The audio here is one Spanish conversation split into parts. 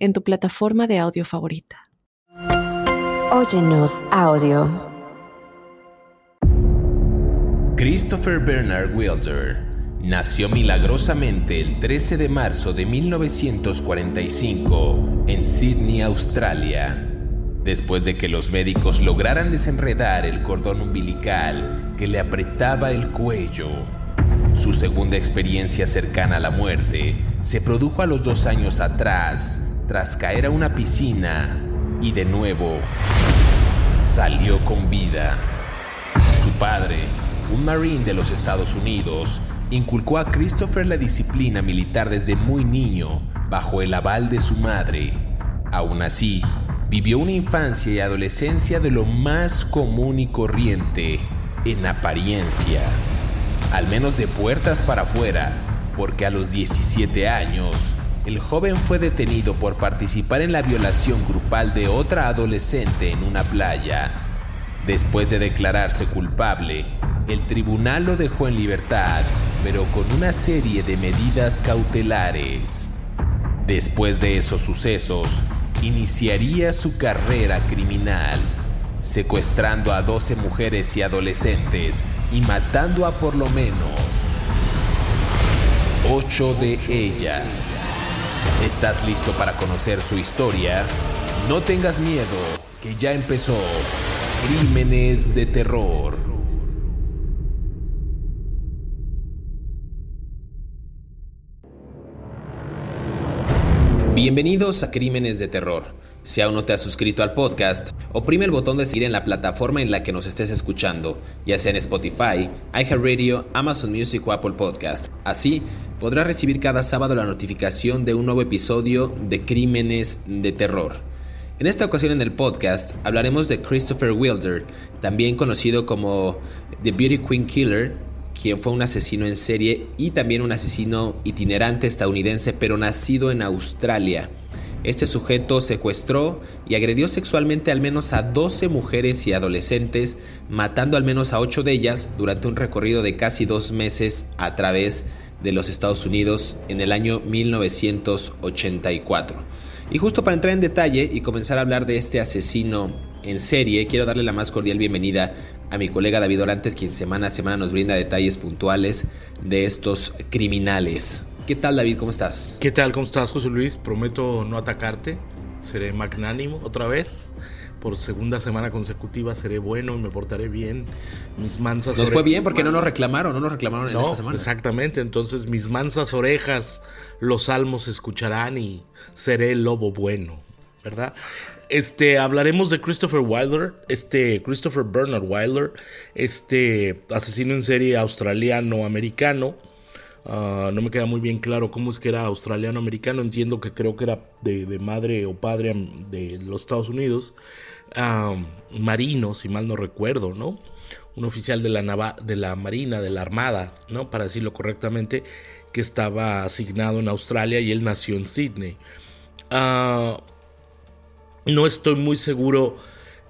en tu plataforma de audio favorita. Óyenos audio. Christopher Bernard Wilder nació milagrosamente el 13 de marzo de 1945 en Sydney, Australia, después de que los médicos lograran desenredar el cordón umbilical que le apretaba el cuello. Su segunda experiencia cercana a la muerte se produjo a los dos años atrás, tras caer a una piscina y de nuevo salió con vida. Su padre, un marine de los Estados Unidos, inculcó a Christopher la disciplina militar desde muy niño bajo el aval de su madre. Aún así, vivió una infancia y adolescencia de lo más común y corriente en apariencia, al menos de puertas para afuera, porque a los 17 años el joven fue detenido por participar en la violación grupal de otra adolescente en una playa. Después de declararse culpable, el tribunal lo dejó en libertad, pero con una serie de medidas cautelares. Después de esos sucesos, iniciaría su carrera criminal, secuestrando a 12 mujeres y adolescentes y matando a por lo menos 8 de ellas. ¿Estás listo para conocer su historia? No tengas miedo, que ya empezó Crímenes de Terror. Bienvenidos a Crímenes de Terror. Si aún no te has suscrito al podcast, oprime el botón de seguir en la plataforma en la que nos estés escuchando, ya sea en Spotify, iHeartRadio, Amazon Music o Apple Podcast. Así podrás recibir cada sábado la notificación de un nuevo episodio de Crímenes de Terror. En esta ocasión en el podcast hablaremos de Christopher Wilder, también conocido como The Beauty Queen Killer, quien fue un asesino en serie y también un asesino itinerante estadounidense, pero nacido en Australia. Este sujeto secuestró y agredió sexualmente al menos a 12 mujeres y adolescentes, matando al menos a 8 de ellas durante un recorrido de casi dos meses a través de los Estados Unidos en el año 1984. Y justo para entrar en detalle y comenzar a hablar de este asesino en serie, quiero darle la más cordial bienvenida a mi colega David Orantes, quien semana a semana nos brinda detalles puntuales de estos criminales. ¿Qué tal David? ¿Cómo estás? ¿Qué tal? ¿Cómo estás José Luis? Prometo no atacarte, seré magnánimo otra vez. Por segunda semana consecutiva seré bueno y me portaré bien. Mis mansas Nos fue bien porque no nos reclamaron, no nos reclamaron en esta semana. Exactamente, entonces mis mansas orejas los salmos escucharán y seré el lobo bueno, ¿verdad? Este, hablaremos de Christopher Wilder, este Christopher Bernard Wilder, este asesino en serie australiano-americano Ah, no me queda muy bien claro cómo es que era australiano-americano. Entiendo que creo que era de, madre o padre de los Estados Unidos. marino, si mal no recuerdo, ¿no? Un oficial de la, de la Marina, de la Armada, ¿no? Para decirlo correctamente, que estaba asignado en Australia y él nació en Sydney. Ah, no estoy muy seguro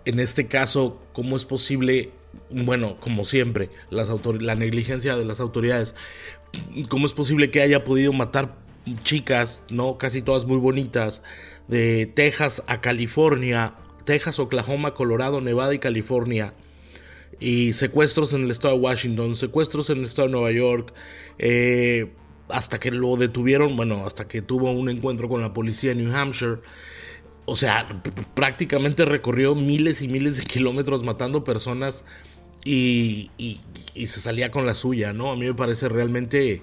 en este caso cómo es posible bueno, como siempre, las la negligencia de las autoridades. ¿Cómo es posible que haya podido matar chicas, no? Casi todas muy bonitas, de Texas a California, Texas, Oklahoma, Colorado, Nevada y California. Y secuestros en el estado de Washington, secuestros en el estado de Nueva York, eh, hasta que lo detuvieron, bueno, hasta que tuvo un encuentro con la policía en New Hampshire. O sea, prácticamente recorrió miles y miles de kilómetros matando personas y, se salía con la suya, ¿no? A mí me parece realmente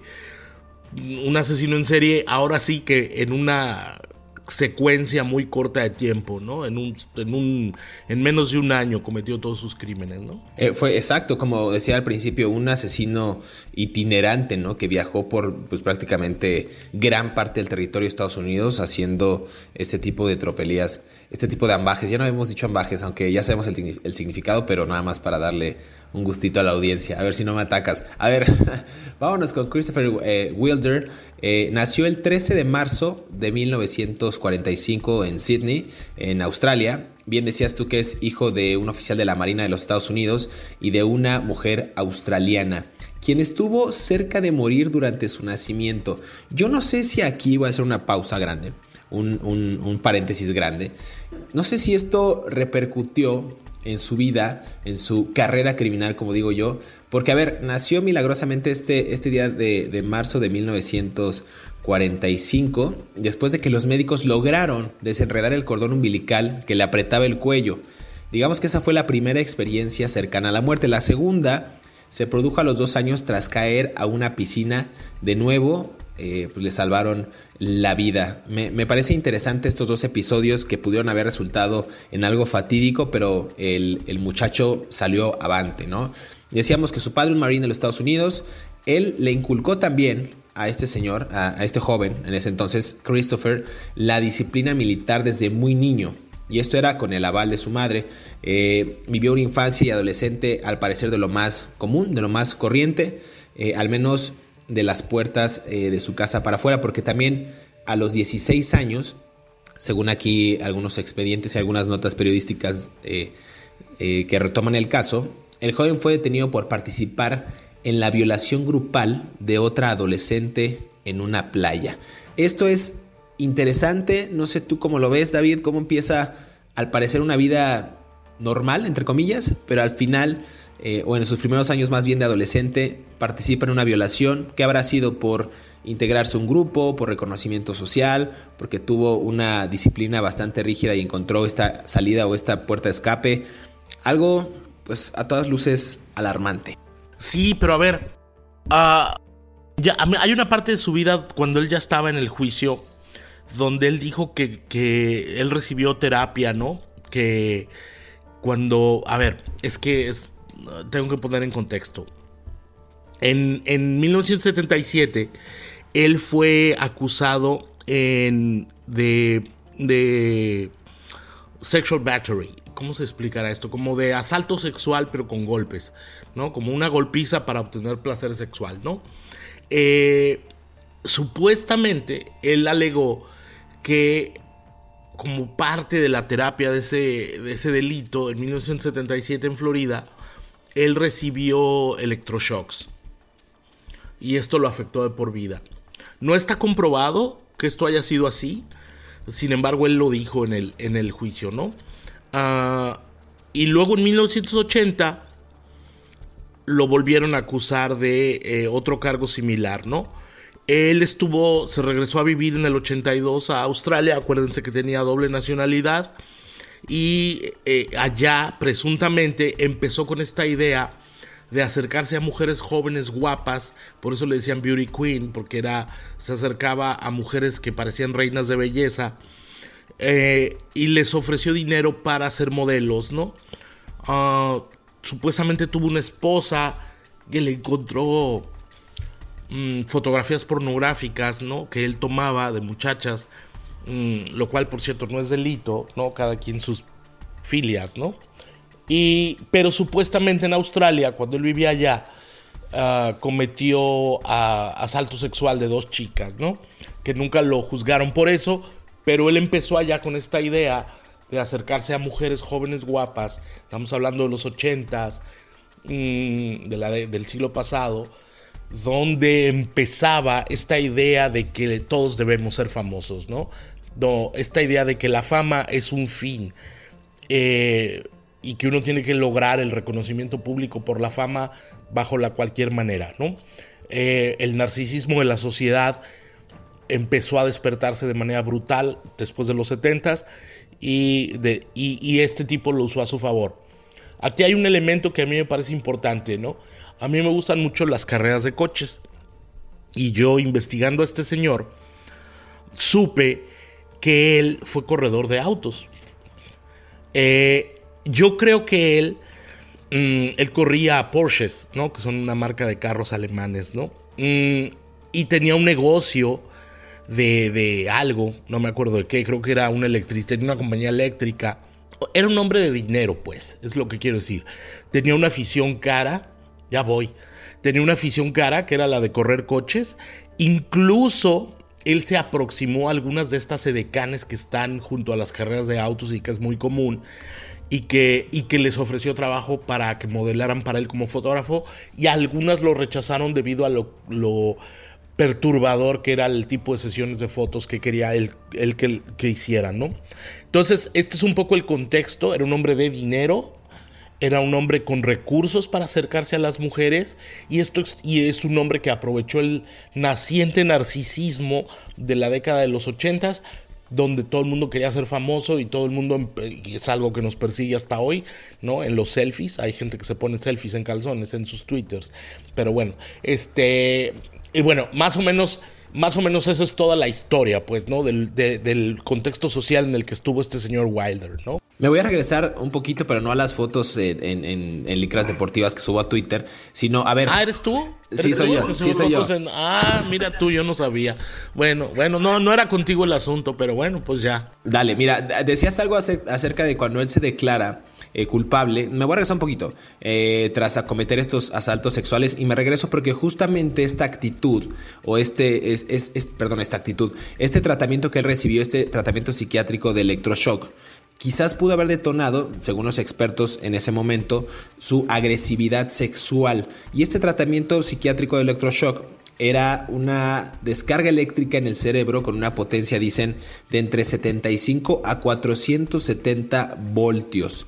un asesino en serie, ahora sí que en una secuencia muy corta de tiempo, ¿no? En un, en un, en menos de un año cometió todos sus crímenes, ¿no? Eh, fue exacto, como decía al principio, un asesino itinerante, ¿no? Que viajó por, pues prácticamente gran parte del territorio de Estados Unidos haciendo este tipo de tropelías, este tipo de ambajes. Ya no habíamos dicho ambajes, aunque ya sabemos el, el significado, pero nada más para darle un gustito a la audiencia. A ver si no me atacas. A ver, vámonos con Christopher eh, Wilder. Eh, nació el 13 de marzo de 1945 en Sydney, en Australia. Bien decías tú que es hijo de un oficial de la Marina de los Estados Unidos y de una mujer australiana quien estuvo cerca de morir durante su nacimiento. Yo no sé si aquí voy a hacer una pausa grande, un, un paréntesis grande. No sé si esto repercutió en su vida, en su carrera criminal, como digo yo. Porque, a ver, nació milagrosamente este, este día de, marzo de 1945, después de que los médicos lograron desenredar el cordón umbilical que le apretaba el cuello. Digamos que esa fue la primera experiencia cercana a la muerte. La segunda se produjo a los dos años tras caer a una piscina de nuevo eh, pues le salvaron la vida. Me, parece interesante estos dos episodios que pudieron haber resultado en algo fatídico, pero el, muchacho salió avante, ¿no? Decíamos que su padre, un marín de los Estados Unidos, él le inculcó también a este señor, a, este joven, en ese entonces, Christopher, la disciplina militar desde muy niño. Y esto era con el aval de su madre. Eh, vivió una infancia y adolescente, al parecer, de lo más común, de lo más corriente. Eh, al menos de las puertas eh, de su casa para afuera, porque también a los 16 años, según aquí algunos expedientes y algunas notas periodísticas eh, eh, que retoman el caso, el joven fue detenido por participar en la violación grupal de otra adolescente en una playa. Esto es interesante, no sé tú cómo lo ves, David, cómo empieza al parecer una vida normal, entre comillas, pero al final eh, o en sus primeros años más bien de adolescente, participa en una violación, que habrá sido por integrarse a un grupo, por reconocimiento social, porque tuvo una disciplina bastante rígida y encontró esta salida o esta puerta de escape. Algo, pues, a todas luces alarmante. Sí, pero a ver, ah, ya, hay una parte de su vida cuando él ya estaba en el juicio, donde él dijo que, que él recibió terapia, ¿no? Que cuando, a ver, es que es tengo que poner en contexto. En, 1977, él fue acusado en, de, de sexual battery. ¿Cómo se explicará esto? Como de asalto sexual, pero con golpes, ¿no? Como una golpiza para obtener placer sexual, ¿no? Eh, supuestamente, él alegó que como parte de la terapia de ese, de ese delito en 1977 en Florida, él recibió electroshocks y esto lo afectó de por vida. No está comprobado que esto haya sido así, sin embargo él lo dijo en el, en el juicio, ¿no? Ah, y luego en 1980 lo volvieron a acusar de eh, otro cargo similar, ¿no? Él estuvo, se regresó a vivir en el 82 a Australia, acuérdense que tenía doble nacionalidad y eh, allá presuntamente empezó con esta idea de acercarse a mujeres jóvenes guapas, por eso le decían beauty queen, porque era se acercaba a mujeres que parecían reinas de belleza eh, y les ofreció dinero para ser modelos, ¿no? Ah, supuestamente tuvo una esposa que le encontró mm, fotografías pornográficas, ¿no? Que él tomaba de muchachas Mm, lo cual por cierto no es delito, ¿no? Cada quien sus filias, ¿no? Y, pero supuestamente en Australia, cuando él vivía allá, ah, cometió ah, asalto sexual de dos chicas, ¿no? Que nunca lo juzgaron por eso, pero él empezó allá con esta idea de acercarse a mujeres jóvenes guapas, estamos hablando de los ochentas, mm, de del siglo pasado, donde empezaba esta idea de que todos debemos ser famosos, ¿no? No, esta idea de que la fama es un fin eh, y que uno tiene que lograr el reconocimiento público por la fama bajo la cualquier manera, ¿no? Eh, el narcisismo de la sociedad empezó a despertarse de manera brutal después de los 70 y, de, y, este tipo lo usó a su favor. Aquí hay un elemento que a mí me parece importante, ¿no? A mí me gustan mucho las carreras de coches. Y yo investigando a este señor, supe que él fue corredor de autos. Eh, yo creo que él, mm, él corría Porsches, ¿no? Que son una marca de carros alemanes, ¿no? Mm, y tenía un negocio de, de, algo, no me acuerdo de qué, creo que era una electricidad, tenía una compañía eléctrica. Era un hombre de dinero, pues, es lo que quiero decir. Tenía una afición cara, ya voy. Tenía una afición cara que era la de correr coches. Incluso él se aproximó a algunas de estas edecanes que están junto a las carreras de autos y que es muy común y que, y que les ofreció trabajo para que modelaran para él como fotógrafo y algunas lo rechazaron debido a lo, perturbador que era el tipo de sesiones de fotos que quería él, que, que hicieran, ¿no? Entonces, este es un poco el contexto, era un hombre de dinero, era un hombre con recursos para acercarse a las mujeres y esto y es un hombre que aprovechó el naciente narcisismo de la década de los ochentas donde todo el mundo quería ser famoso y todo el mundo y es algo que nos persigue hasta hoy, ¿no? En los selfies, hay gente que se pone selfies en calzones en sus twitters, pero bueno, este y bueno, más o menos más o menos eso es toda la historia, pues, ¿no? Del, del contexto social en el que estuvo este señor Wilder, ¿no? Me voy a regresar un poquito, pero no a las fotos en, en, en, licras deportivas que subo a Twitter, sino a ver. Ah, ¿eres tú? Sí, soy yo. Sí, soy yo. Ah, mira tú, yo no sabía. Bueno, bueno, no, no era contigo el asunto, pero bueno, pues ya. Dale, mira, decías algo acerca de cuando él se declara eh, culpable. Me voy a regresar un poquito eh, tras acometer estos asaltos sexuales y me regreso porque justamente esta actitud o este, es, es, es, perdón, esta actitud, este tratamiento que él recibió, este tratamiento psiquiátrico de electroshock, quizás pudo haber detonado, según los expertos en ese momento, su agresividad sexual. Y este tratamiento psiquiátrico de electroshock era una descarga eléctrica en el cerebro con una potencia, dicen, de entre 75 a 470 voltios.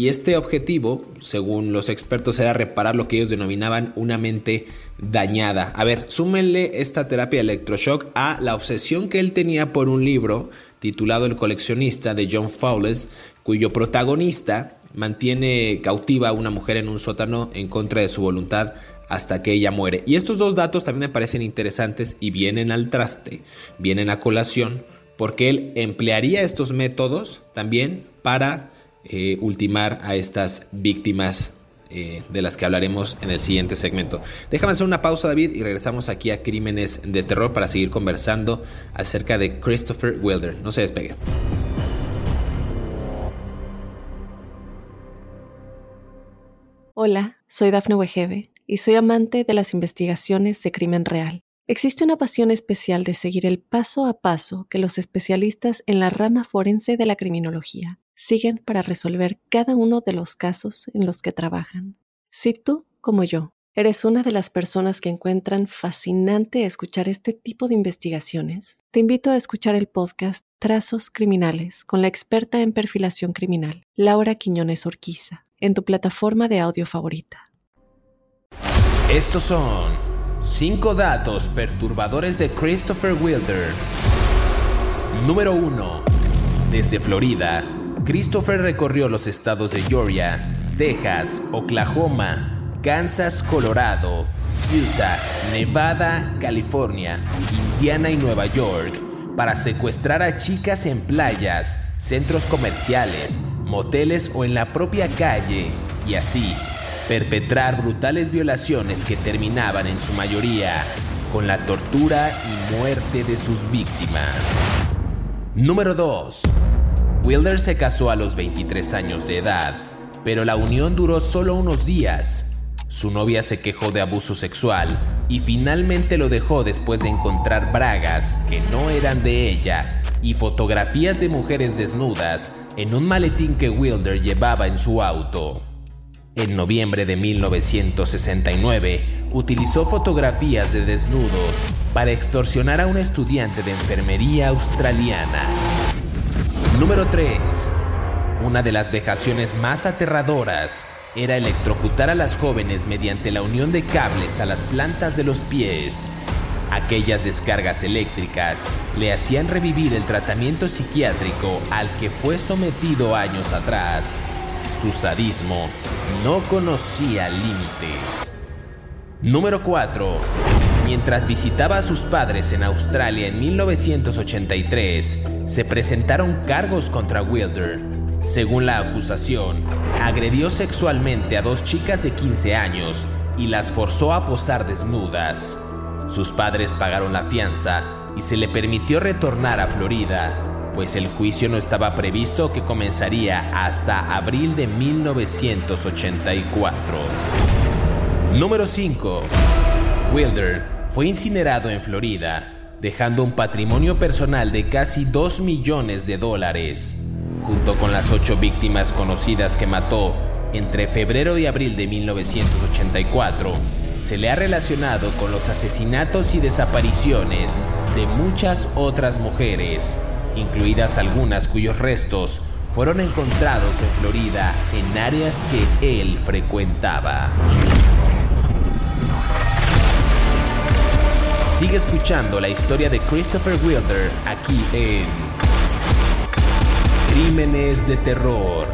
Y este objetivo, según los expertos, era reparar lo que ellos denominaban una mente dañada. A ver, súmenle esta terapia electroshock a la obsesión que él tenía por un libro titulado El coleccionista de John Fowles, cuyo protagonista mantiene cautiva a una mujer en un sótano en contra de su voluntad hasta que ella muere. Y estos dos datos también me parecen interesantes y vienen al traste, vienen a colación, porque él emplearía estos métodos también para eh, ultimar a estas víctimas eh, de las que hablaremos en el siguiente segmento. Déjame hacer una pausa, David, y regresamos aquí a Crímenes de Terror para seguir conversando acerca de Christopher Wilder. No se despegue. Hola, soy Dafne Wegebe y soy amante de las investigaciones de crimen real. Existe una pasión especial de seguir el paso a paso que los especialistas en la rama forense de la criminología siguen para resolver cada uno de los casos en los que trabajan. Si tú, como yo, eres una de las personas que encuentran fascinante escuchar este tipo de investigaciones, te invito a escuchar el podcast Trazos Criminales con la experta en perfilación criminal, Laura Quiñones Orquiza, en tu plataforma de audio favorita. Estos son 5 datos perturbadores de Christopher Wilder. Número 1. Desde Florida, Christopher recorrió los estados de Georgia, Texas, Oklahoma, Kansas, Colorado, Utah, Nevada, California, Indiana y Nueva York para secuestrar a chicas en playas, centros comerciales, moteles o en la propia calle y así perpetrar brutales violaciones que terminaban en su mayoría con la tortura y muerte de sus víctimas. Número 2. Wilder se casó a los 23 años de edad, pero la unión duró solo unos días. Su novia se quejó de abuso sexual y finalmente lo dejó después de encontrar bragas que no eran de ella y fotografías de mujeres desnudas en un maletín que Wilder llevaba en su auto. En noviembre de 1969, utilizó fotografías de desnudos para extorsionar a un estudiante de enfermería australiana. Número 3. Una de las vejaciones más aterradoras era electrocutar a las jóvenes mediante la unión de cables a las plantas de los pies. Aquellas descargas eléctricas le hacían revivir el tratamiento psiquiátrico al que fue sometido años atrás. Su sadismo no conocía límites. Número 4. Mientras visitaba a sus padres en Australia en 1983, se presentaron cargos contra Wilder. Según la acusación, agredió sexualmente a dos chicas de 15 años y las forzó a posar desnudas. Sus padres pagaron la fianza y se le permitió retornar a Florida, pues el juicio no estaba previsto que comenzaría hasta abril de 1984. Número 5. Wilder fue incinerado en Florida, dejando un patrimonio personal de casi 2 millones de dólares. Junto con las ocho víctimas conocidas que mató entre febrero y abril de 1984, se le ha relacionado con los asesinatos y desapariciones de muchas otras mujeres, incluidas algunas cuyos restos fueron encontrados en Florida en áreas que él frecuentaba. Sigue escuchando la historia de Christopher Wilder aquí en Crímenes de Terror.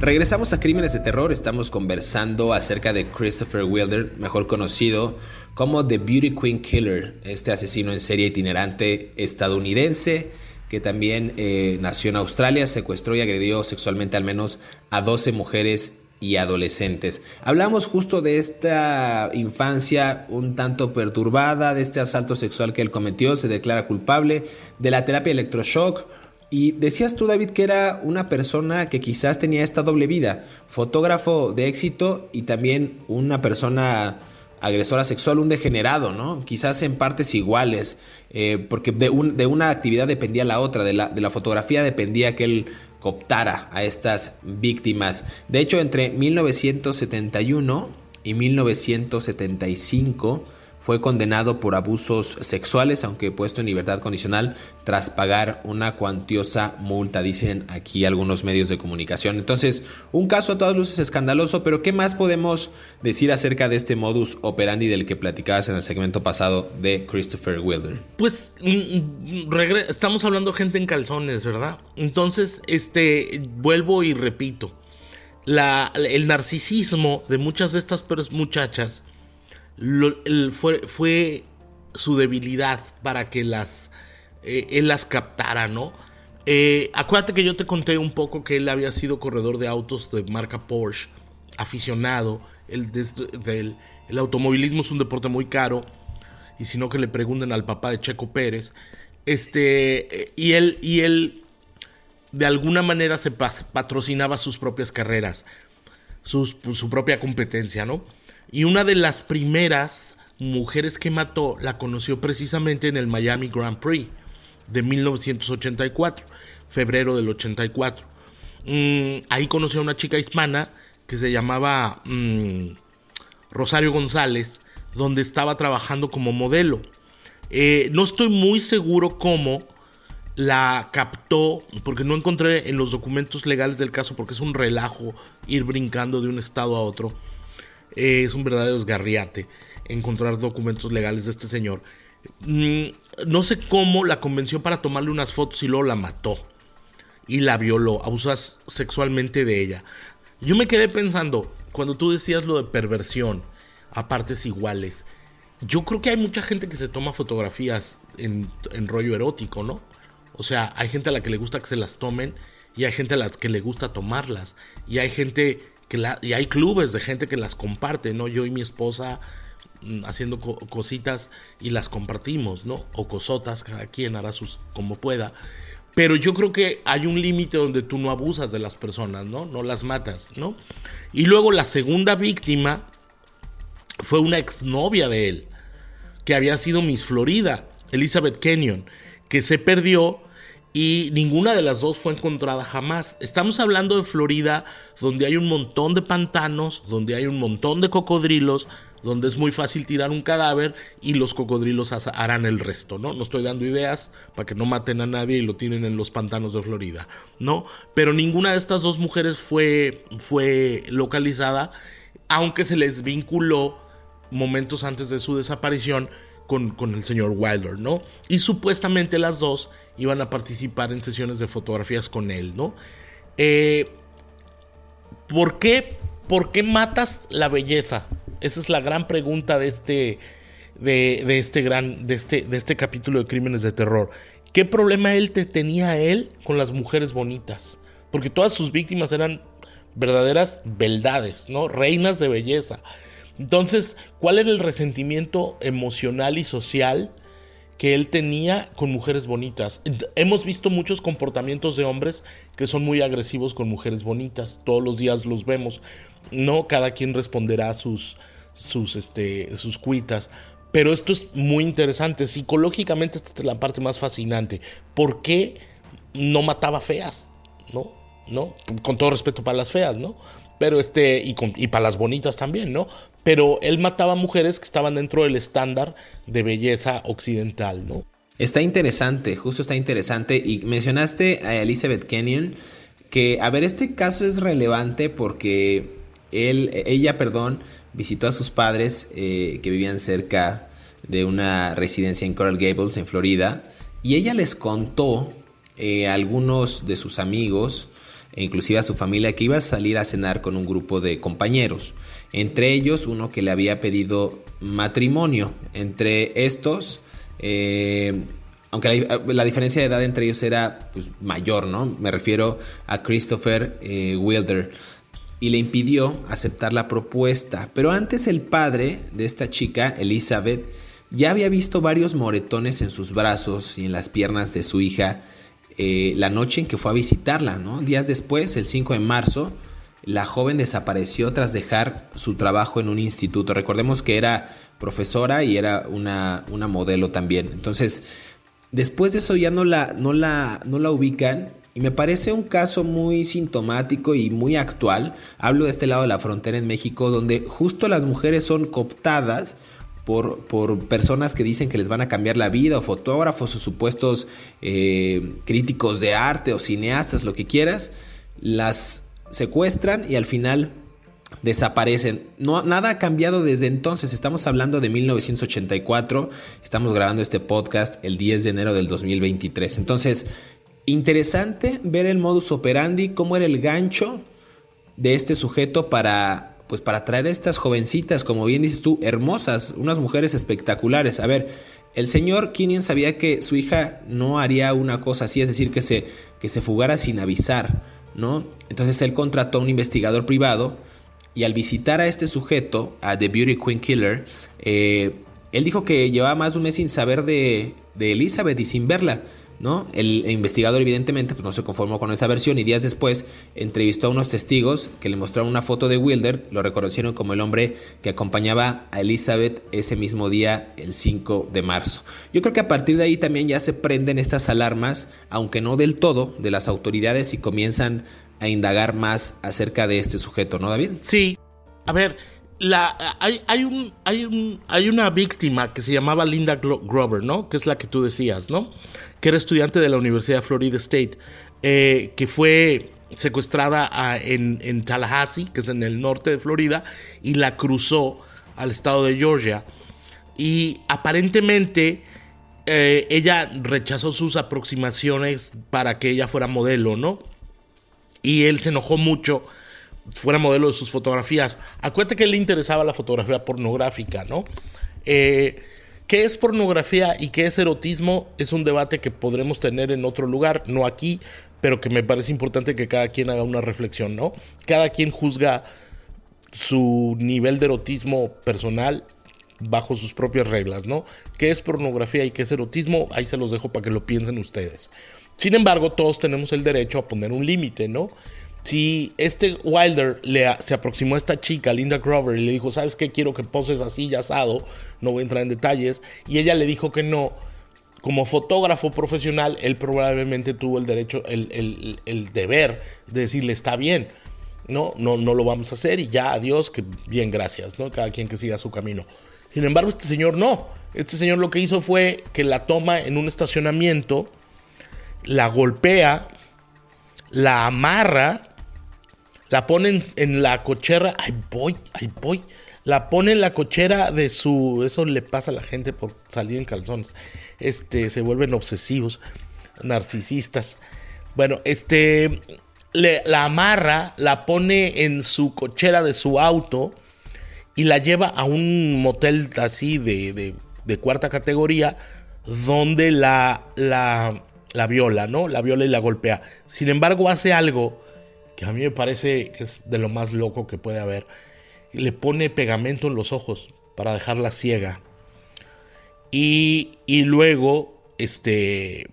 Regresamos a Crímenes de Terror, estamos conversando acerca de Christopher Wilder, mejor conocido como The Beauty Queen Killer, este asesino en serie itinerante estadounidense que también eh, nació en Australia, secuestró y agredió sexualmente al menos a 12 mujeres y adolescentes. Hablamos justo de esta infancia un tanto perturbada, de este asalto sexual que él cometió, se declara culpable, de la terapia electroshock, y decías tú, David, que era una persona que quizás tenía esta doble vida, fotógrafo de éxito y también una persona agresora sexual, un degenerado, ¿no? Quizás en partes iguales, eh, porque de, una actividad dependía la otra, de la, de la fotografía dependía que él cooptara a estas víctimas. De hecho, entre 1971 y 1975, fue condenado por abusos sexuales, aunque puesto en libertad condicional, tras pagar una cuantiosa multa, dicen aquí algunos medios de comunicación. Entonces, un caso a todas luces escandaloso, pero ¿qué más podemos decir acerca de este modus operandi del que platicabas en el segmento pasado de Christopher Wilder? Pues mm, mm, estamos hablando gente en calzones, ¿verdad? Entonces, este, vuelvo y repito, el narcisismo de muchas de estas muchachas fue, su debilidad para que las, eh, él las captara, ¿no? Eh, acuérdate que yo te conté un poco que él había sido corredor de autos de marca Porsche, aficionado. El, automovilismo es un deporte muy caro. Y si no, que le pregunten al papá de Checo Pérez. Este, y él, y él de alguna manera se patrocinaba sus propias carreras, sus, su propia competencia, ¿no? Y una de las primeras mujeres que mató la conoció precisamente en el Miami Grand Prix de 1984, febrero del 84. Mm, ahí conoció a una chica hispana que se llamaba mm, Rosario González, donde estaba trabajando como modelo. Eh, no estoy muy seguro cómo la captó, porque no encontré en los documentos legales del caso, porque es un relajo ir brincando de un estado a otro es un verdadero desgarriate encontrar documentos legales de este señor. Mm, no sé cómo la convenció para tomarle unas fotos y luego la mató. Y la violó, abusó sexualmente de ella. Yo me quedé pensando, cuando tú decías lo de perversión a partes iguales, yo creo que hay mucha gente que se toma fotografías en, en rollo erótico, ¿no? O sea, hay gente a la que le gusta que se las tomen y hay gente a la que le gusta tomarlas. Y hay gente y hay clubes de gente que las comparte, ¿no? Yo y mi esposa mm, haciendo cositas y las compartimos, ¿no? O cosotas, cada quien hará sus como pueda. Pero yo creo que hay un límite donde tú no abusas de las personas, ¿no? No las matas, ¿no? Y luego la segunda víctima fue una exnovia de él, que había sido Miss Florida, Elizabeth Kenyon, que se perdió y ninguna de las dos fue encontrada jamás. Estamos hablando de Florida, donde hay un montón de pantanos, donde hay un montón de cocodrilos, donde es muy fácil tirar un cadáver y los cocodrilos harán el resto, ¿no? No estoy dando ideas para que no maten a nadie y lo tienen en los pantanos de Florida, ¿no? Pero ninguna de estas dos mujeres fue, fue localizada, aunque se les vinculó momentos antes de su desaparición con, con el señor Wilder, ¿no? Y supuestamente las dos iban a participar en sesiones de fotografías con él, ¿no? Eh, ¿Por qué ¿por qué matas la belleza? Esa es la gran pregunta de este, de, este gran, de este, de este capítulo de Crímenes de Terror. ¿Qué problema él te tenía él con las mujeres bonitas? Porque todas sus víctimas eran verdaderas beldades, ¿no? Reinas de belleza. Entonces, ¿cuál era el resentimiento emocional y social que él tenía con mujeres bonitas? Hemos visto muchos comportamientos de hombres que son muy agresivos con mujeres bonitas. Todos los días los vemos. No cada quien responderá sus, sus, este, sus cuitas. Pero esto es muy interesante. Psicológicamente, esta es la parte más fascinante. ¿Por qué no mataba feas? ¿No? ¿No? Con todo respeto para las feas, ¿no? Pero este, y, y para las bonitas también, ¿no? Pero él mataba mujeres que estaban dentro del estándar de belleza occidental, ¿no? Está interesante, justo está interesante. Y mencionaste a Elizabeth Kenyon, que, a ver, este caso es relevante porque él, ella, perdón, visitó a sus padres eh, que vivían cerca de una residencia en Coral Gables, en Florida, y ella les contó eh, a algunos de sus amigos, e inclusive a su familia, que iba a salir a cenar con un grupo de compañeros entre ellos uno que le había pedido matrimonio. Entre estos, eh, aunque la, diferencia de edad entre ellos era pues, mayor, ¿no? Me refiero a Christopher eh, Wilder. Y le impidió aceptar la propuesta. Pero antes el padre de esta chica, Elizabeth, ya había visto varios moretones en sus brazos y en las piernas de su hija eh, la noche en que fue a visitarla, ¿no? Días después, el 5 de marzo, la joven desapareció tras dejar su trabajo en un instituto. Recordemos que era profesora y era una, una modelo también. Entonces, después de eso ya no la, no, la, no la ubican. Y me parece un caso muy sintomático y muy actual. Hablo de este lado de la frontera en México, donde justo las mujeres son cooptadas por, por, personas que dicen que les van a cambiar la vida, o fotógrafos, o supuestos eh, críticos de arte, o cineastas, lo que quieras. Las secuestran y al final desaparecen. No, nada ha cambiado desde entonces. Estamos hablando de 1984. Estamos grabando este podcast el 10 de enero del 2023. Entonces, interesante ver el modus operandi, cómo era el gancho de este sujeto para pues para traer a estas jovencitas, como bien dices tú, hermosas, unas mujeres espectaculares. A ver, el señor Kinian sabía que su hija no haría una cosa así, es decir, que se, que se fugara sin avisar. ¿No? Entonces él contrató a un investigador privado y al visitar a este sujeto, a The Beauty Queen Killer, eh, él dijo que llevaba más de un mes sin saber de, de Elizabeth y sin verla. ¿No? El investigador evidentemente pues, no se conformó con esa versión y días después entrevistó a unos testigos que le mostraron una foto de Wilder, lo reconocieron como el hombre que acompañaba a Elizabeth ese mismo día, el 5 de marzo. Yo creo que a partir de ahí también ya se prenden estas alarmas, aunque no del todo, de las autoridades y comienzan a indagar más acerca de este sujeto, ¿no, David? Sí. A ver, la, hay, hay, un, hay, un, hay una víctima que se llamaba Linda Grover, ¿no? Que es la que tú decías, ¿no? Que era estudiante de la Universidad de Florida State, eh, que fue secuestrada en, Tallahassee, que es en el norte de Florida, y la cruzó al estado de Georgia. Y aparentemente eh, ella rechazó sus aproximaciones para que ella fuera modelo, ¿no? Y él se enojó mucho fuera modelo de sus fotografías. Acuérdate que le interesaba la fotografía pornográfica, ¿no? Eh, ¿Qué es pornografía y qué es erotismo? Es un debate que podremos tener en otro lugar, no aquí, pero que me parece importante que cada quien haga una reflexión, ¿no? Cada quien juzga su nivel de erotismo personal bajo sus propias reglas, ¿no? ¿Qué es pornografía y qué es erotismo? Ahí se los dejo para que lo piensen ustedes. Sin embargo, todos tenemos el derecho a poner un límite, ¿no? Si este Wilder le, se aproximó a esta chica, Linda Grover, y le dijo, ¿sabes qué? Quiero que poses así y asado, no voy a entrar en detalles, y ella le dijo que no, como fotógrafo profesional, él probablemente tuvo el derecho, el, el, deber de decirle, está bien, no, no, no lo vamos a hacer, y ya, adiós, que bien, gracias, ¿no? Cada quien que siga su camino. Sin embargo, este señor no. Este señor lo que hizo fue que la toma en un estacionamiento, la golpea, la amarra, la ponen en la cochera, ay voy, ay voy, la pone en la cochera de su, eso le pasa a la gente por salir en calzones, este, se vuelven obsesivos, narcisistas. Bueno, este, le, la amarra, la pone en su cochera de su auto y la lleva a un motel así de, de, cuarta categoría donde la, la, la, viola, ¿no? La viola y la golpea. Sin embargo, hace algo que a mí me parece que es de lo más loco que puede haber. Le pone pegamento en los ojos para dejarla ciega. Y, y luego, este,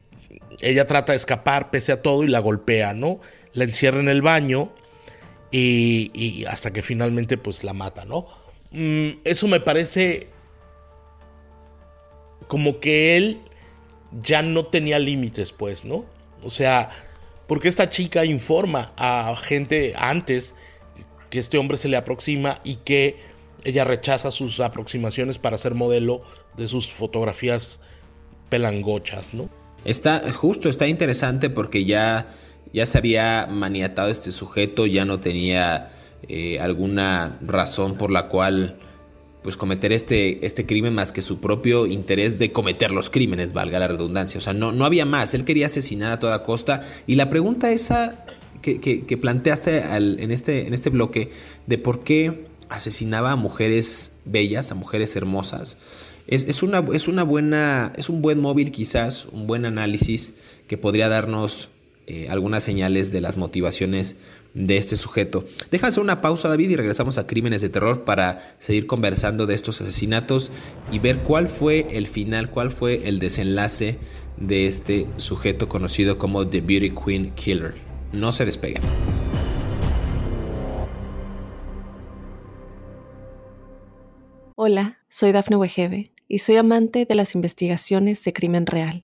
ella trata de escapar pese a todo y la golpea, ¿no? La encierra en el baño y, y hasta que finalmente pues la mata, ¿no? Mm, eso me parece como que él ya no tenía límites, pues, ¿no? O sea, porque esta chica informa a gente antes que este hombre se le aproxima y que ella rechaza sus aproximaciones para ser modelo de sus fotografías pelangochas, ¿no? Está justo, está interesante porque ya, ya se había maniatado este sujeto, ya no tenía eh, alguna razón por la cual pues cometer este, este crimen más que su propio interés de cometer los crímenes, valga la redundancia. O sea, no, no había más, él quería asesinar a toda costa. Y la pregunta esa que, que, planteaste en, este, en este bloque de por qué asesinaba a mujeres bellas, a mujeres hermosas, es, una, es una buena, es un buen móvil quizás, un buen análisis que podría darnos eh, algunas señales de las motivaciones de este sujeto. Déjame hacer una pausa, David, y regresamos a Crímenes de Terror para seguir conversando de estos asesinatos y ver cuál fue el final, cuál fue el desenlace de este sujeto conocido como The Beauty Queen Killer. No se despeguen. Hola, soy Dafne Wegebe y soy amante de las investigaciones de crimen real.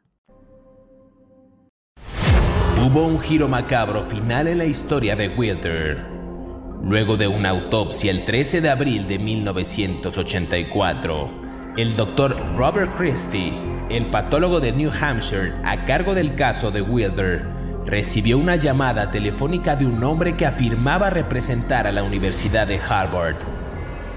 Hubo un giro macabro final en la historia de Wilder. Luego de una autopsia el 13 de abril de 1984, el doctor Robert Christie, el patólogo de New Hampshire a cargo del caso de Wilder, recibió una llamada telefónica de un hombre que afirmaba representar a la Universidad de Harvard.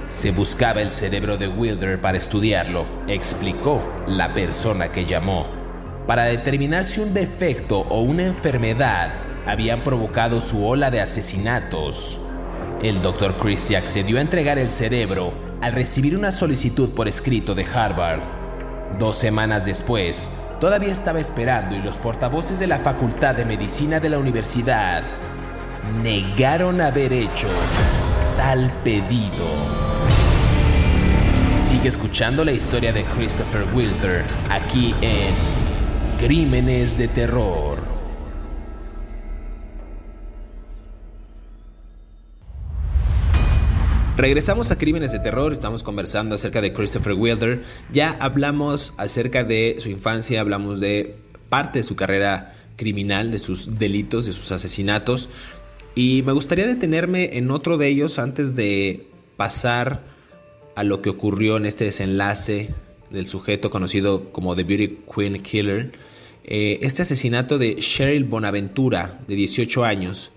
Se buscaba el cerebro de Wilder para estudiarlo, explicó la persona que llamó para determinar si un defecto o una enfermedad habían provocado su ola de asesinatos. El Dr. Christie accedió a entregar el cerebro al recibir una solicitud por escrito de Harvard. Dos semanas después, todavía estaba esperando y los portavoces de la Facultad de Medicina de la universidad negaron haber hecho tal pedido. Sigue escuchando la historia de Christopher Wilder aquí en Crímenes de terror. Regresamos a Crímenes de Terror, estamos conversando acerca de Christopher Wilder. Ya hablamos acerca de su infancia, hablamos de parte de su carrera criminal, de sus delitos, de sus asesinatos. Y me gustaría detenerme en otro de ellos antes de pasar a lo que ocurrió en este desenlace del sujeto conocido como The Beauty Queen Killer, eh, este asesinato de Cheryl Bonaventura, de 18 años,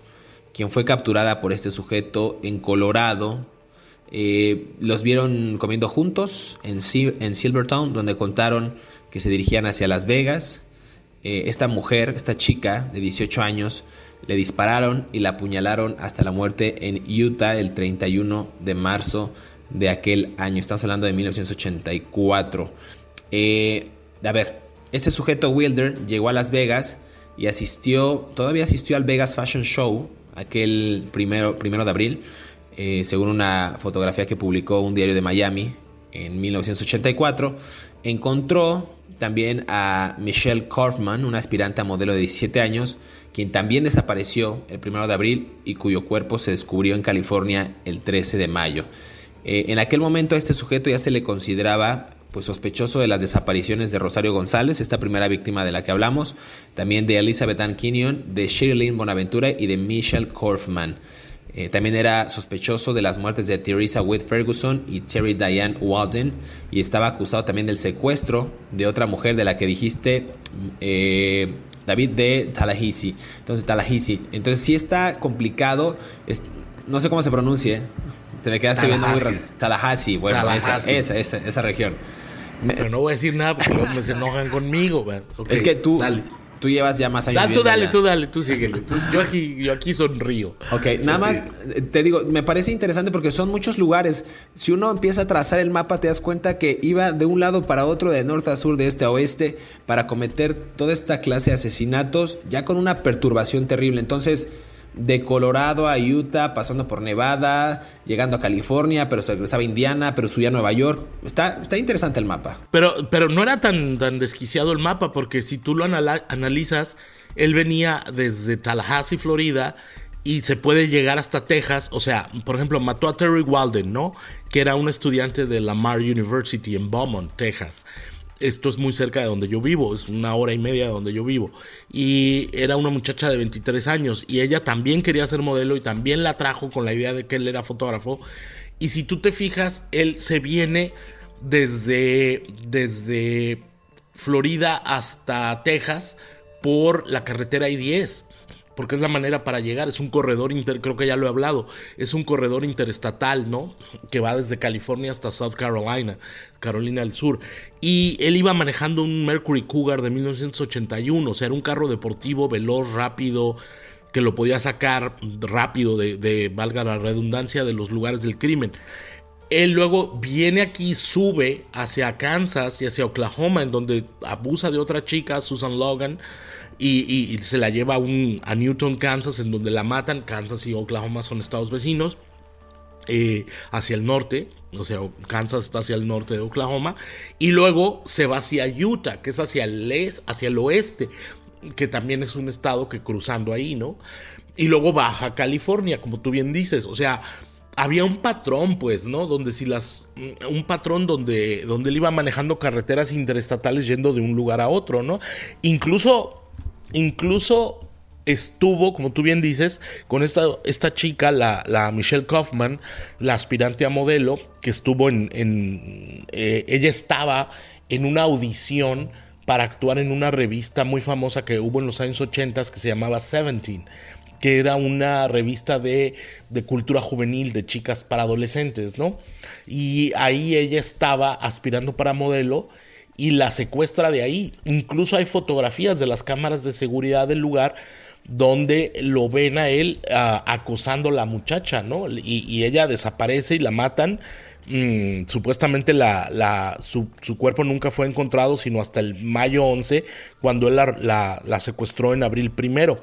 quien fue capturada por este sujeto en Colorado, eh, los vieron comiendo juntos en, Silvertown, donde contaron que se dirigían hacia Las Vegas. Eh, esta mujer, esta chica de 18 años, le dispararon y la apuñalaron hasta la muerte en Utah el 31 de marzo de aquel año. Estamos hablando de 1984. Eh, a ver, este sujeto Wilder llegó a Las Vegas y asistió, todavía asistió al Vegas Fashion Show, aquel primero, primero de abril, eh, según una fotografía que publicó un diario de Miami en 1984. Encontró también a Michelle Kaufman, una aspirante a modelo de 17 años, quien también desapareció el primero de abril y cuyo cuerpo se descubrió en California el 13 de mayo. Eh, en aquel momento a este sujeto ya se le consideraba pues sospechoso de las desapariciones de Rosario González, esta primera víctima de la que hablamos, también de Elizabeth Ann Kinyon, de Sherilyn Bonaventura y de Michelle Korfman. Eh, también era sospechoso de las muertes de Teresa Whit Ferguson y Terry Diane Walden y estaba acusado también del secuestro de otra mujer de la que dijiste eh, David de Tallahassee. Entonces Tallahassee. Entonces sí está complicado. no sé cómo se pronuncie. Te me quedaste viendo muy raro. Tallahassee. Bueno, Esa, esa, esa, esa, región. Pero no voy a decir nada porque luego se enojan conmigo. es que tú, dale. Tú llevas ya más años. tú dale, tú dale, tú síguele. yo, aquí, yo aquí sonrío. Ok, nada más te digo, me parece interesante porque son muchos lugares. Si uno empieza a trazar el mapa, te das cuenta que iba de un lado para otro, de norte a sur, de este a oeste, para cometer toda esta clase de asesinatos, ya con una perturbación terrible. Entonces de Colorado a Utah, pasando por Nevada, llegando a California, pero se regresaba a Indiana, pero subía a Nueva York. Está, está interesante el mapa. Pero, pero no era tan, tan desquiciado el mapa, porque si tú lo analizas, él venía desde Tallahassee, Florida, y se puede llegar hasta Texas. O sea, por ejemplo, mató a Terry Walden, ¿no? Que era un estudiante de Lamar University en Beaumont, Texas esto es muy cerca de donde yo vivo, es una hora y media de donde yo vivo. Y era una muchacha de 23 años y ella también quería ser modelo y también la trajo con la idea de que él era fotógrafo. Y si tú te fijas, él se viene desde, desde Florida hasta Texas por la carretera I-10 porque es la manera para llegar, es un corredor inter, creo que ya lo he hablado, es un corredor interestatal, ¿no? Que va desde California hasta South Carolina, Carolina del Sur. Y él iba manejando un Mercury Cougar de 1981, o sea, era un carro deportivo, veloz, rápido, que lo podía sacar rápido de, de valga la redundancia, de los lugares del crimen. Él luego viene aquí, sube hacia Kansas y hacia Oklahoma, en donde abusa de otra chica, Susan Logan, y, se la lleva a, un, Newton, Kansas, en donde la matan. Kansas y Oklahoma son estados vecinos. Eh, hacia el norte, o sea, Kansas está hacia el norte de Oklahoma, y luego se va hacia Utah, que es hacia el, hacia el oeste, que también es un estado que cruzando ahí, ¿no? Y luego baja California, como tú bien dices, o sea, había un patrón, pues, ¿no? Donde si las. Un patrón donde, donde él iba manejando carreteras interestatales yendo de un lugar a otro, ¿no? Incluso incluso estuvo, como tú bien dices, con esta, esta chica, la, Michelle Kaufman, la aspirante a modelo, que estuvo en... Eh, ella estaba en una audición para actuar en una revista muy famosa que hubo en los años 80 que se llamaba Seventeen, que era una revista de, de, cultura juvenil de chicas para adolescentes, ¿no? Y ahí ella estaba aspirando para modelo y la secuestra de ahí. Incluso hay fotografías de las cámaras de seguridad del lugar donde lo ven a él acosando a la muchacha, ¿no? Y, ella desaparece y la matan. Mm, supuestamente la, la, su, cuerpo nunca fue encontrado sino hasta el mayo 11 cuando él la, la secuestró en abril primero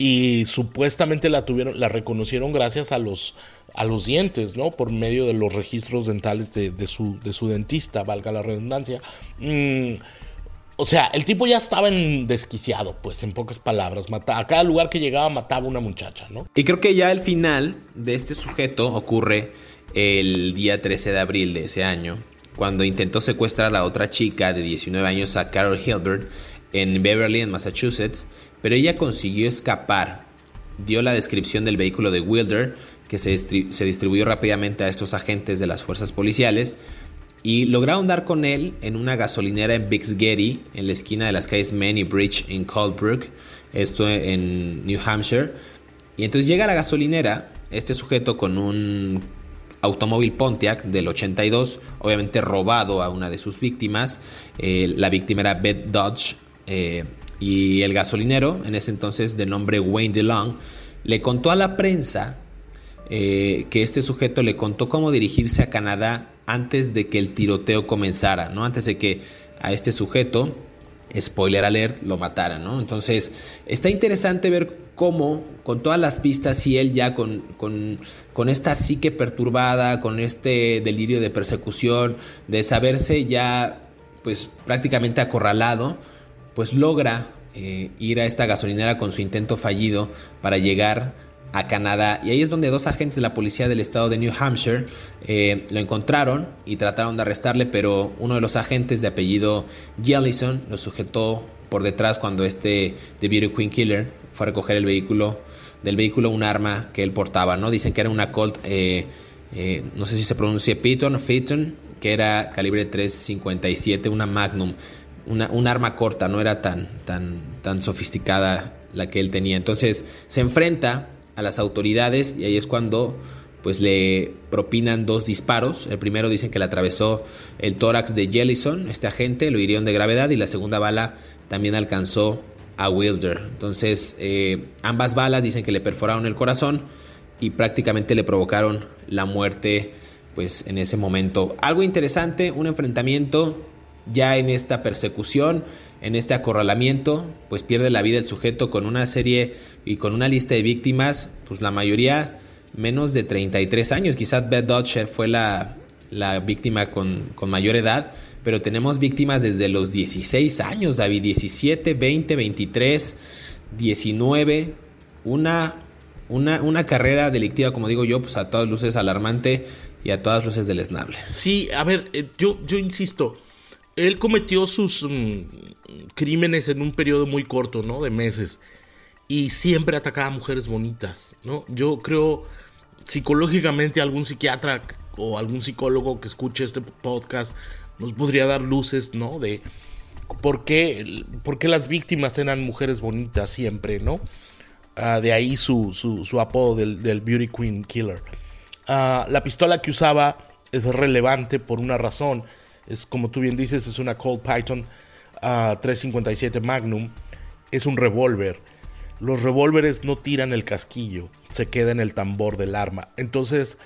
y supuestamente la tuvieron la reconocieron gracias a los a los dientes, ¿no? Por medio de los registros dentales de, su, de su, dentista, valga la redundancia. Mm, o sea, el tipo ya estaba en desquiciado, pues, en pocas palabras. a cada lugar que llegaba mataba a una muchacha, ¿no? Y creo que ya el final de este sujeto ocurre el día 13 de abril de ese año, cuando intentó secuestrar a otra chica de 19 años, a Carol Hilbert, en Beverly, en Massachusetts, pero ella consiguió escapar. Dio la descripción del vehículo de Wilder, que se, distribuyó rápidamente a estos agentes de las fuerzas policiales y lograron dar con él en una gasolinera en Biggs Getty, en la esquina de las calles Many Bridge en Coldbrook, esto en New Hampshire. Y entonces llega a la gasolinera este sujeto con un automóvil Pontiac del 82, obviamente robado a una de sus víctimas. Eh, la víctima era Beth Dodge. Eh, y el gasolinero, en ese entonces de nombre Wayne DeLong, le contó a la prensa eh, que este sujeto le contó cómo dirigirse a Canadá antes de que el tiroteo comenzara, ¿no? Antes de que a este sujeto, spoiler alert, lo mataran, ¿no? Entonces, está interesante ver cómo, con todas las pistas y él ya con, con, con esta psique perturbada, con este delirio de persecución, de saberse ya, pues prácticamente acorralado, pues logra eh, ir a esta gasolinera con su intento fallido para llegar a Canadá. Y ahí es donde dos agentes de la policía del estado de New Hampshire eh, lo encontraron y trataron de arrestarle, pero uno de los agentes de apellido Jellison lo sujetó por detrás cuando este The Beauty Queen Killer fue a recoger el vehículo del vehículo un arma que él portaba, ¿no? Dicen que era una Colt, eh, eh, no sé si se pronuncia Piton o que era calibre 357, una Magnum, una, un arma corta, no era tan, tan, tan sofisticada la que él tenía. Entonces se enfrenta a las autoridades y ahí es cuando pues le propinan dos disparos. El primero dicen que le atravesó el tórax de Jellison, este agente, lo hirieron de gravedad y la segunda bala también alcanzó a Wilder. Entonces eh, ambas balas dicen que le perforaron el corazón y prácticamente le provocaron la muerte pues en ese momento. Algo interesante, un enfrentamiento ya en esta persecución, en este acorralamiento, pues pierde la vida el sujeto con una serie y con una lista de víctimas, pues la mayoría menos de 33 años. Quizás Beth Dodger fue la, víctima con, mayor edad, pero tenemos víctimas desde los 16 años, David, 17, 20, 23, 19, una, una, una carrera delictiva, como digo yo, pues a todas luces alarmante y a todas luces deleznable. Sí, a ver, eh, yo, yo insisto, él cometió sus mm, crímenes en un periodo muy corto, ¿no? De meses. Y siempre atacaba a mujeres bonitas, ¿no? Yo creo psicológicamente algún psiquiatra o algún psicólogo que escuche este podcast nos podría dar luces, ¿no? De por qué, por qué las víctimas eran mujeres bonitas siempre, ¿no? Ah, de ahí su, su, apodo del, Beauty Queen Killer. Ah, la pistola que usaba es relevante por una razón es como tú bien dices, es una Colt Python 357 ah, Magnum. Es un revólver. Los revólveres no tiran el casquillo, se queda en el tambor del arma. Entonces,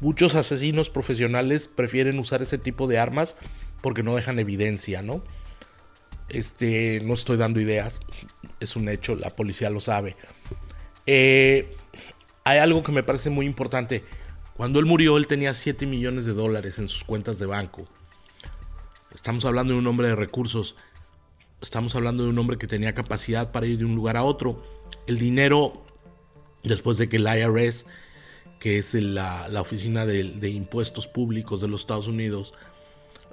muchos asesinos profesionales prefieren usar ese tipo de armas porque no dejan evidencia, ¿no? Este, no estoy dando ideas, es un hecho, la policía lo sabe. Eh, hay algo que me parece muy importante. Cuando él murió, él tenía 7 millones de dólares en sus cuentas de banco. Estamos hablando de un hombre de recursos. Estamos hablando de un hombre que tenía capacidad para ir de un lugar a otro. El dinero, después de que el IRS, que es la, oficina de, impuestos públicos de los Estados Unidos,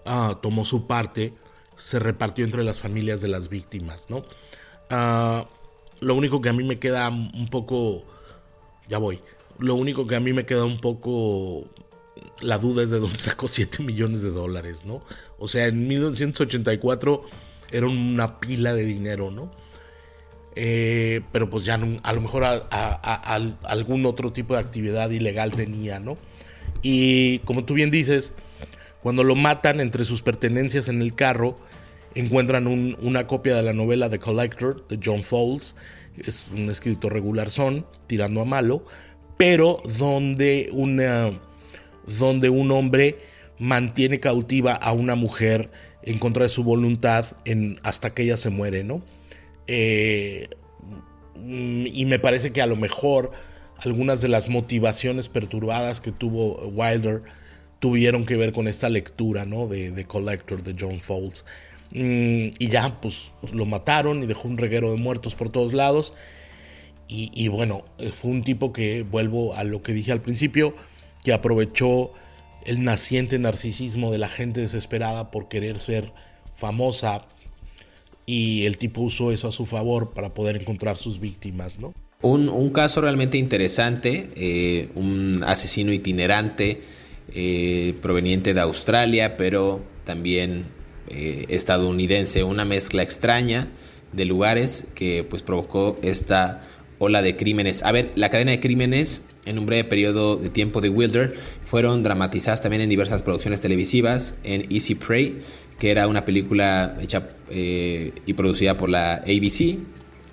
ah, tomó su parte, se repartió entre las familias de las víctimas, ¿no? Ah, lo único que a mí me queda un poco... Ya voy. Lo único que a mí me queda un poco la duda es de dónde sacó 7 millones de dólares, ¿no? O sea, en 1984 era una pila de dinero, ¿no? Eh, pero pues ya a lo mejor algún otro tipo de actividad ilegal tenía, ¿no? Y como tú bien dices, cuando lo matan entre sus pertenencias en el carro, encuentran una copia de la novela The Collector de John Fowles, es un escrito regular son, tirando a malo, pero donde una donde un hombre mantiene cautiva a una mujer en contra de su voluntad hasta que ella se muere, ¿no? Eh, y me parece que a lo mejor algunas de las motivaciones perturbadas que tuvo Wilder tuvieron que ver con esta lectura, ¿no? De, The Collector de John Fowles. Mm, y ya, pues lo mataron y dejó un reguero de muertos por todos lados. y bueno, fue un tipo que, vuelvo a lo que dije al principio, que aprovechó el naciente narcisismo de la gente desesperada por querer ser famosa y el tipo usó eso a su favor para poder encontrar sus víctimas, ¿no? Un, caso realmente interesante, eh, un asesino itinerante eh, proveniente de Australia, pero también eh, estadounidense, una mezcla extraña de lugares que pues provocó esta ola de crímenes. A ver, la cadena de crímenes en un breve periodo de tiempo de Wilder fueron dramatizadas también en diversas producciones televisivas, en Easy Prey, que era una película hecha eh, y producida por la ABC,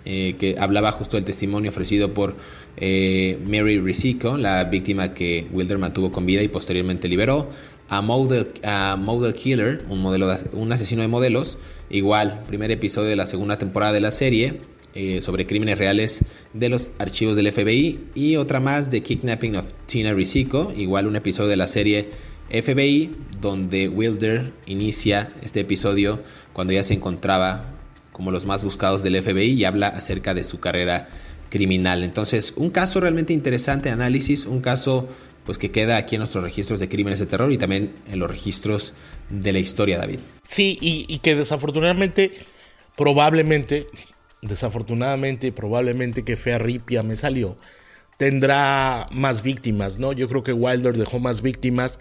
eh, que hablaba justo del testimonio ofrecido por eh, Mary Risico, la víctima que Wilder mantuvo con vida y posteriormente liberó. A Model, a Model Killer, un, modelo un asesino de modelos, igual, primer episodio de la segunda temporada de la serie, eh, sobre crímenes reales de los archivos del FBI y otra más de Kidnapping of Tina Risico, igual un episodio de la serie FBI donde Wilder inicia este episodio cuando ya se encontraba como los más buscados del FBI y habla acerca de su carrera criminal. Entonces, un caso realmente interesante de análisis, un caso pues que queda aquí en nuestros registros de crímenes de terror y también en los registros de la historia, David. Sí, y, y que desafortunadamente, probablemente desafortunadamente, probablemente que fea ripia me salió, tendrá más víctimas, ¿no? Yo creo que Wilder dejó más víctimas,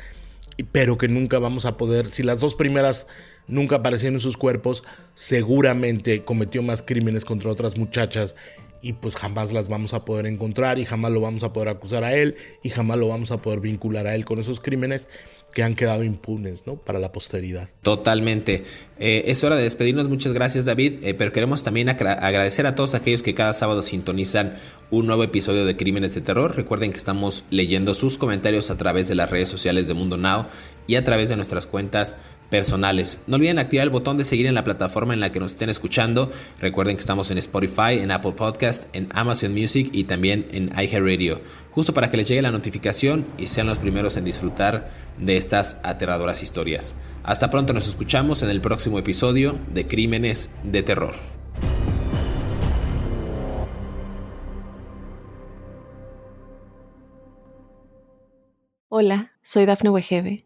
pero que nunca vamos a poder, si las dos primeras nunca aparecieron en sus cuerpos, seguramente cometió más crímenes contra otras muchachas y pues jamás las vamos a poder encontrar y jamás lo vamos a poder acusar a él y jamás lo vamos a poder vincular a él con esos crímenes que han quedado impunes ¿no? para la posteridad. Totalmente. Eh, es hora de despedirnos. Muchas gracias David. Eh, pero queremos también agradecer a todos aquellos que cada sábado sintonizan un nuevo episodio de Crímenes de Terror. Recuerden que estamos leyendo sus comentarios a través de las redes sociales de Mundo Now y a través de nuestras cuentas personales. No olviden activar el botón de seguir en la plataforma en la que nos estén escuchando. Recuerden que estamos en Spotify, en Apple Podcast, en Amazon Music y también en iHeartRadio, justo para que les llegue la notificación y sean los primeros en disfrutar de estas aterradoras historias. Hasta pronto nos escuchamos en el próximo episodio de Crímenes de Terror. Hola, soy Dafne Wegebe